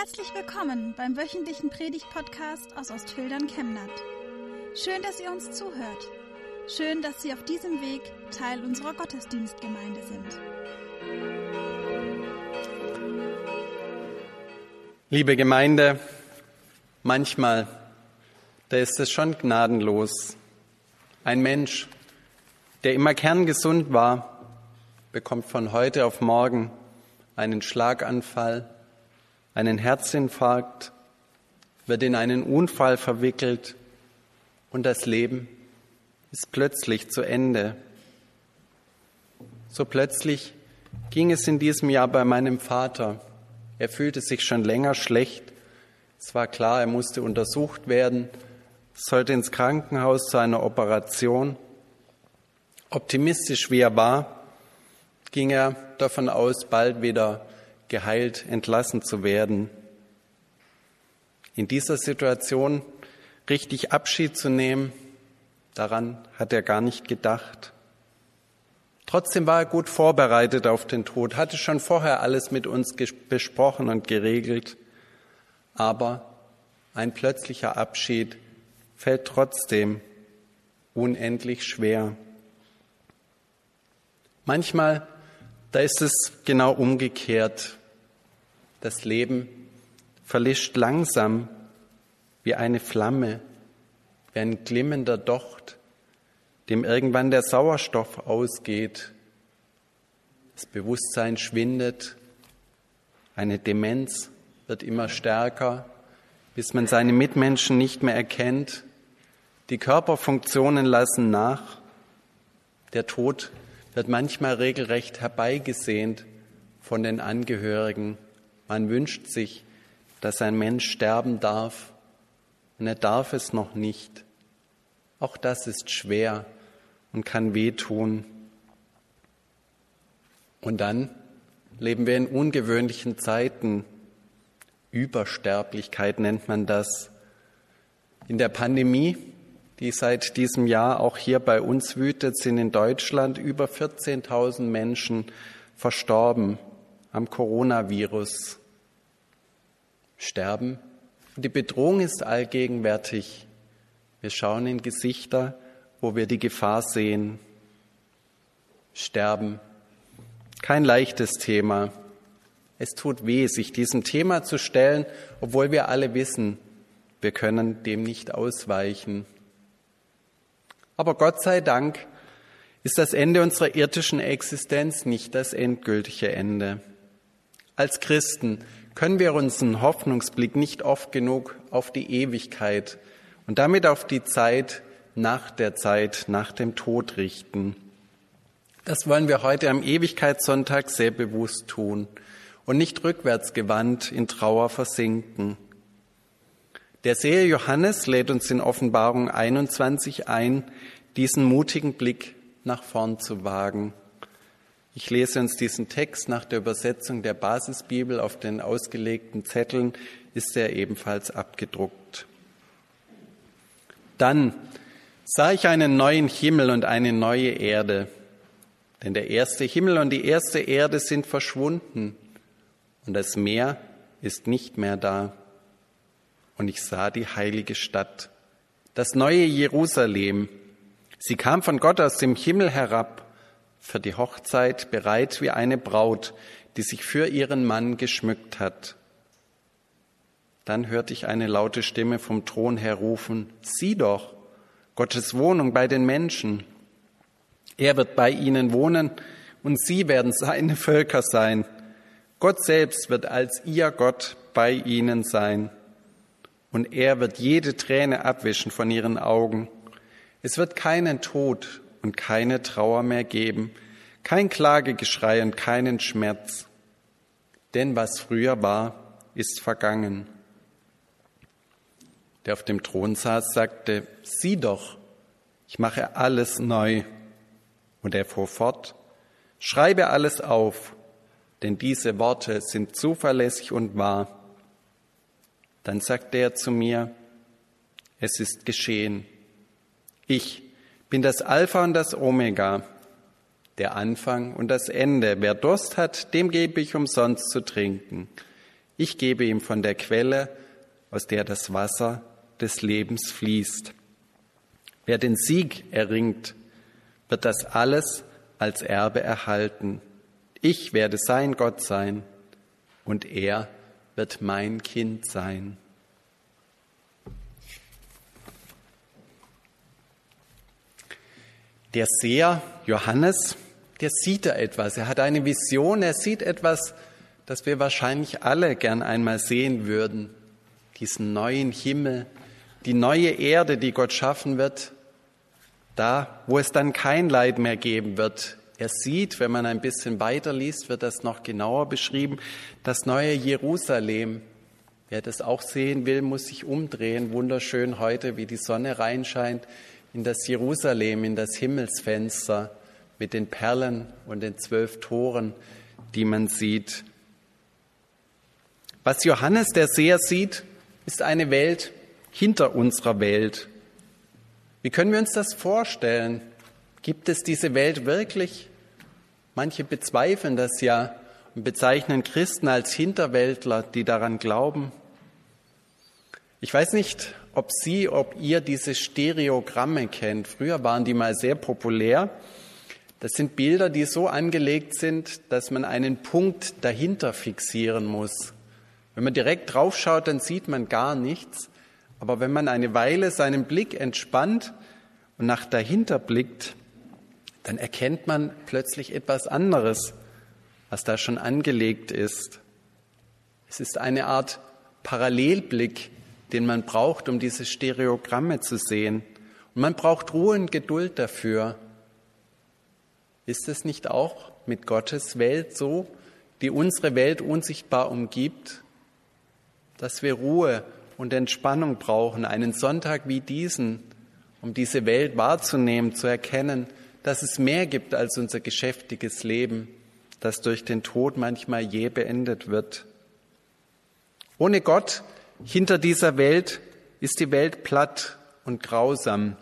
Herzlich willkommen beim wöchentlichen Predigt-Podcast aus Ostfildern Chemnat. Schön, dass ihr uns zuhört. Schön, dass Sie auf diesem Weg Teil unserer Gottesdienstgemeinde sind. Liebe Gemeinde, manchmal, da ist es schon gnadenlos. Ein Mensch, der immer kerngesund war, bekommt von heute auf morgen einen Schlaganfall, einen Herzinfarkt, wird in einen Unfall verwickelt und das Leben ist plötzlich zu Ende. So plötzlich ging es in diesem Jahr bei meinem Vater. Er fühlte sich schon länger schlecht. Es war klar, er musste untersucht werden, sollte ins Krankenhaus zu einer Operation. Optimistisch wie er war, ging er davon aus, bald wieder geheilt entlassen zu werden. In dieser Situation richtig Abschied zu nehmen, daran hat er gar nicht gedacht. Trotzdem war er gut vorbereitet auf den Tod, hatte schon vorher alles mit uns besprochen und geregelt. Aber ein plötzlicher Abschied fällt trotzdem unendlich schwer. Manchmal, da ist es genau umgekehrt. Das Leben verlischt langsam wie eine Flamme, wie ein glimmender Docht dem irgendwann der Sauerstoff ausgeht, das Bewusstsein schwindet, eine Demenz wird immer stärker, bis man seine Mitmenschen nicht mehr erkennt, die Körperfunktionen lassen nach, der Tod wird manchmal regelrecht herbeigesehnt von den Angehörigen. Man wünscht sich, dass ein Mensch sterben darf und er darf es noch nicht. Auch das ist schwer und kann wehtun. Und dann leben wir in ungewöhnlichen Zeiten. Übersterblichkeit nennt man das. In der Pandemie, die seit diesem Jahr auch hier bei uns wütet, sind in Deutschland über 14.000 Menschen verstorben am Coronavirus. Sterben. Die Bedrohung ist allgegenwärtig. Wir schauen in Gesichter, wo wir die Gefahr sehen. Sterben. Kein leichtes Thema. Es tut weh, sich diesem Thema zu stellen, obwohl wir alle wissen, wir können dem nicht ausweichen. Aber Gott sei Dank ist das Ende unserer irdischen Existenz nicht das endgültige Ende. Als Christen können wir unseren Hoffnungsblick nicht oft genug auf die Ewigkeit und damit auf die Zeit, nach der Zeit, nach dem Tod richten. Das wollen wir heute am Ewigkeitssonntag sehr bewusst tun und nicht rückwärts gewandt in Trauer versinken. Der Seher Johannes lädt uns in Offenbarung 21 ein, diesen mutigen Blick nach vorn zu wagen. Ich lese uns diesen Text nach der Übersetzung der Basisbibel auf den ausgelegten Zetteln, ist er ebenfalls abgedruckt. Dann sah ich einen neuen Himmel und eine neue Erde. Denn der erste Himmel und die erste Erde sind verschwunden und das Meer ist nicht mehr da. Und ich sah die heilige Stadt, das neue Jerusalem. Sie kam von Gott aus dem Himmel herab, für die Hochzeit bereit wie eine Braut, die sich für ihren Mann geschmückt hat. Dann hörte ich eine laute Stimme vom Thron her rufen, sieh doch, Gottes Wohnung bei den Menschen. Er wird bei ihnen wohnen und sie werden seine Völker sein. Gott selbst wird als ihr Gott bei ihnen sein. Und er wird jede Träne abwischen von ihren Augen. Es wird keinen Tod und keine Trauer mehr geben, kein Klagegeschrei und keinen Schmerz. Denn was früher war, ist vergangen der auf dem Thron saß, sagte, sieh doch, ich mache alles neu. Und er fuhr fort, schreibe alles auf, denn diese Worte sind zuverlässig und wahr. Dann sagte er zu mir, es ist geschehen. Ich bin das Alpha und das Omega, der Anfang und das Ende. Wer Durst hat, dem gebe ich umsonst zu trinken. Ich gebe ihm von der Quelle, aus der das Wasser des Lebens fließt. Wer den Sieg erringt, wird das alles als Erbe erhalten. Ich werde sein Gott sein und er wird mein Kind sein. Der Seher Johannes, der sieht da etwas. Er hat eine Vision, er sieht etwas, das wir wahrscheinlich alle gern einmal sehen würden. Diesen neuen Himmel, die neue Erde, die Gott schaffen wird, da, wo es dann kein Leid mehr geben wird. Er sieht, wenn man ein bisschen weiter liest, wird das noch genauer beschrieben, das neue Jerusalem. Wer das auch sehen will, muss sich umdrehen. Wunderschön heute, wie die Sonne reinscheint in das Jerusalem, in das Himmelsfenster mit den Perlen und den zwölf Toren, die man sieht. Was Johannes der Seher sieht, ist eine Welt hinter unserer Welt. Wie können wir uns das vorstellen? Gibt es diese Welt wirklich? Manche bezweifeln das ja und bezeichnen Christen als Hinterwäldler, die daran glauben. Ich weiß nicht, ob Sie, ob ihr diese Stereogramme kennt. Früher waren die mal sehr populär. Das sind Bilder, die so angelegt sind, dass man einen Punkt dahinter fixieren muss. Wenn man direkt draufschaut, dann sieht man gar nichts. Aber wenn man eine Weile seinen Blick entspannt und nach dahinter blickt, dann erkennt man plötzlich etwas anderes, was da schon angelegt ist. Es ist eine Art Parallelblick, den man braucht, um diese Stereogramme zu sehen. Und man braucht Ruhe und Geduld dafür. Ist es nicht auch mit Gottes Welt so, die unsere Welt unsichtbar umgibt, dass wir Ruhe und Entspannung brauchen, einen Sonntag wie diesen, um diese Welt wahrzunehmen, zu erkennen, dass es mehr gibt als unser geschäftiges Leben, das durch den Tod manchmal je beendet wird. Ohne Gott hinter dieser Welt ist die Welt platt und grausam.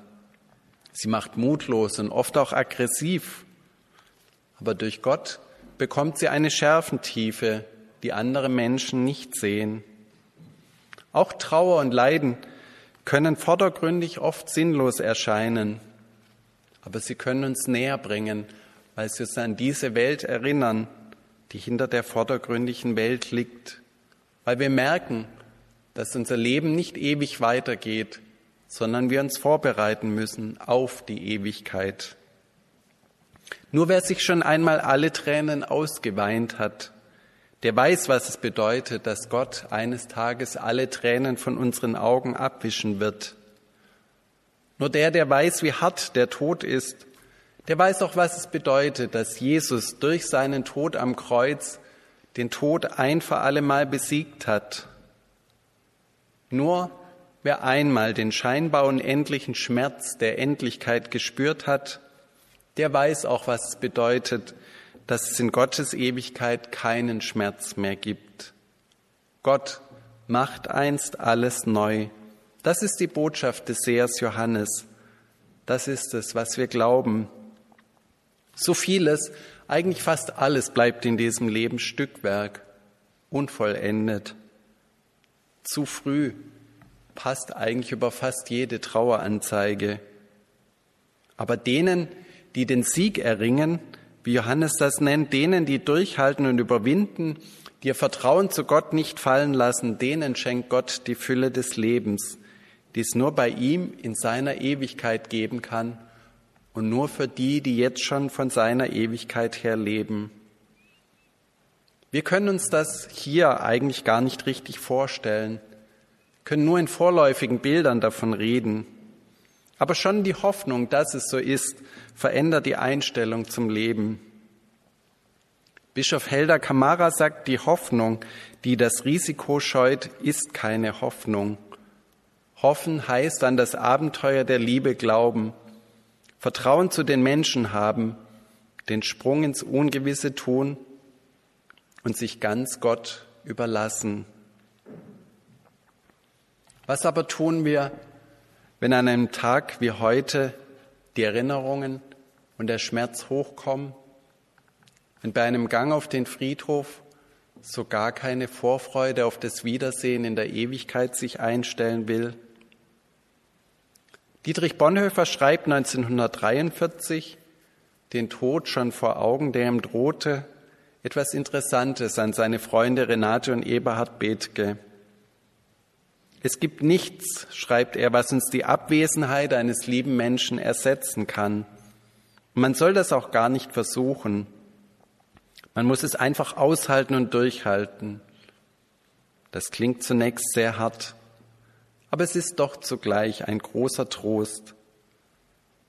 Sie macht mutlos und oft auch aggressiv. Aber durch Gott bekommt sie eine Schärfentiefe, die andere Menschen nicht sehen. Auch Trauer und Leiden können vordergründig oft sinnlos erscheinen, aber sie können uns näher bringen, weil sie uns an diese Welt erinnern, die hinter der vordergründigen Welt liegt, weil wir merken, dass unser Leben nicht ewig weitergeht, sondern wir uns vorbereiten müssen auf die Ewigkeit. Nur wer sich schon einmal alle Tränen ausgeweint hat, der weiß, was es bedeutet, dass Gott eines Tages alle Tränen von unseren Augen abwischen wird. Nur der, der weiß, wie hart der Tod ist, der weiß auch, was es bedeutet, dass Jesus durch seinen Tod am Kreuz den Tod ein für allemal besiegt hat nur wer einmal den scheinbar unendlichen Schmerz der Endlichkeit gespürt hat, der weiß auch, was es bedeutet, dass es in Gottes Ewigkeit keinen Schmerz mehr gibt. Gott macht einst alles neu. Das ist die Botschaft des Sehers Johannes. Das ist es, was wir glauben. So vieles, eigentlich fast alles bleibt in diesem Leben Stückwerk, unvollendet zu früh passt eigentlich über fast jede Traueranzeige. Aber denen, die den Sieg erringen, wie Johannes das nennt, denen, die durchhalten und überwinden, die ihr Vertrauen zu Gott nicht fallen lassen, denen schenkt Gott die Fülle des Lebens, die es nur bei ihm in seiner Ewigkeit geben kann und nur für die, die jetzt schon von seiner Ewigkeit her leben. Wir können uns das hier eigentlich gar nicht richtig vorstellen, können nur in vorläufigen Bildern davon reden. Aber schon die Hoffnung, dass es so ist, verändert die Einstellung zum Leben. Bischof Helder Kamara sagt, die Hoffnung, die das Risiko scheut, ist keine Hoffnung. Hoffen heißt an das Abenteuer der Liebe glauben, Vertrauen zu den Menschen haben, den Sprung ins Ungewisse tun und sich ganz Gott überlassen. Was aber tun wir, wenn an einem Tag wie heute die Erinnerungen und der Schmerz hochkommen? Wenn bei einem Gang auf den Friedhof so gar keine Vorfreude auf das Wiedersehen in der Ewigkeit sich einstellen will? Dietrich Bonhoeffer schreibt 1943, den Tod schon vor Augen, der ihm drohte, etwas Interessantes an seine Freunde Renate und Eberhard Bethke. Es gibt nichts, schreibt er, was uns die Abwesenheit eines lieben Menschen ersetzen kann. man soll das auch gar nicht versuchen. Man muss es einfach aushalten und durchhalten. Das klingt zunächst sehr hart, aber es ist doch zugleich ein großer Trost.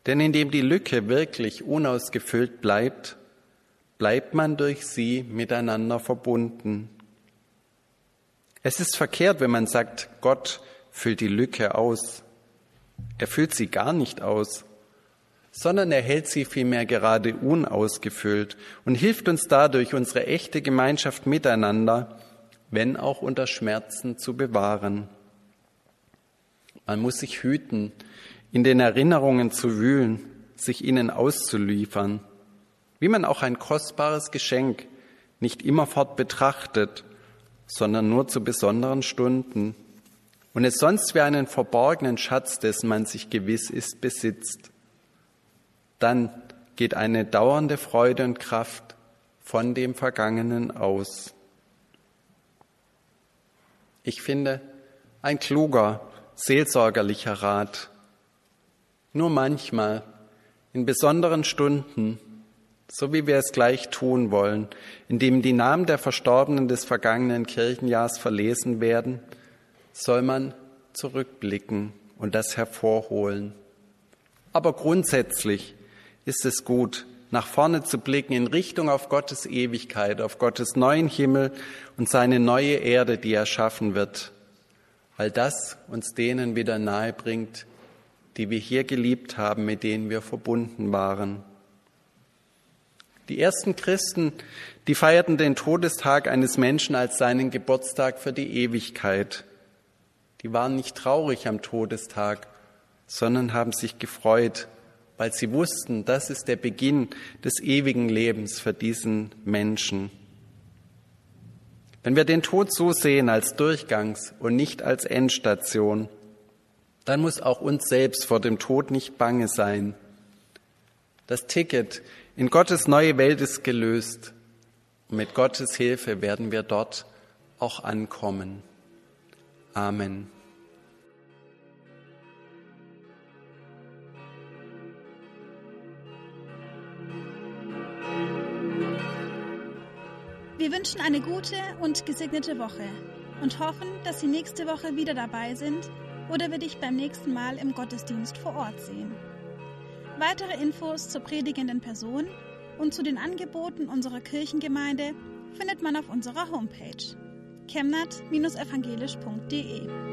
Denn indem die Lücke wirklich unausgefüllt bleibt, bleibt man durch sie miteinander verbunden. Es ist verkehrt, wenn man sagt, Gott füllt die Lücke aus. Er füllt sie gar nicht aus, sondern er hält sie vielmehr gerade unausgefüllt und hilft uns dadurch, unsere echte Gemeinschaft miteinander, wenn auch unter Schmerzen, zu bewahren. Man muss sich hüten, in den Erinnerungen zu wühlen, sich ihnen auszuliefern, wie man auch ein kostbares Geschenk nicht immerfort betrachtet, sondern nur zu besonderen Stunden und es sonst wie einen verborgenen Schatz, dessen man sich gewiss ist, besitzt. Dann geht eine dauernde Freude und Kraft von dem Vergangenen aus. Ich finde, ein kluger, seelsorgerlicher Rat. Nur manchmal, in besonderen Stunden, so wie wir es gleich tun wollen, indem die Namen der Verstorbenen des vergangenen Kirchenjahrs verlesen werden, soll man zurückblicken und das hervorholen. Aber grundsätzlich ist es gut, nach vorne zu blicken in Richtung auf Gottes Ewigkeit, auf Gottes neuen Himmel und seine neue Erde, die er schaffen wird, weil das uns denen wieder nahe bringt, die wir hier geliebt haben, mit denen wir verbunden waren. Die ersten Christen, die feierten den Todestag eines Menschen als seinen Geburtstag für die Ewigkeit. Die waren nicht traurig am Todestag, sondern haben sich gefreut, weil sie wussten, das ist der Beginn des ewigen Lebens für diesen Menschen. Wenn wir den Tod so sehen als Durchgangs- und nicht als Endstation, dann muss auch uns selbst vor dem Tod nicht bange sein. Das Ticket in Gottes neue Welt ist gelöst. Mit Gottes Hilfe werden wir dort auch ankommen. Amen. Wir wünschen eine gute und gesegnete Woche und hoffen, dass Sie nächste Woche wieder dabei sind oder wir dich beim nächsten Mal im Gottesdienst vor Ort sehen. Weitere Infos zur predigenden Person und zu den Angeboten unserer Kirchengemeinde findet man auf unserer Homepage chemnat-evangelisch.de.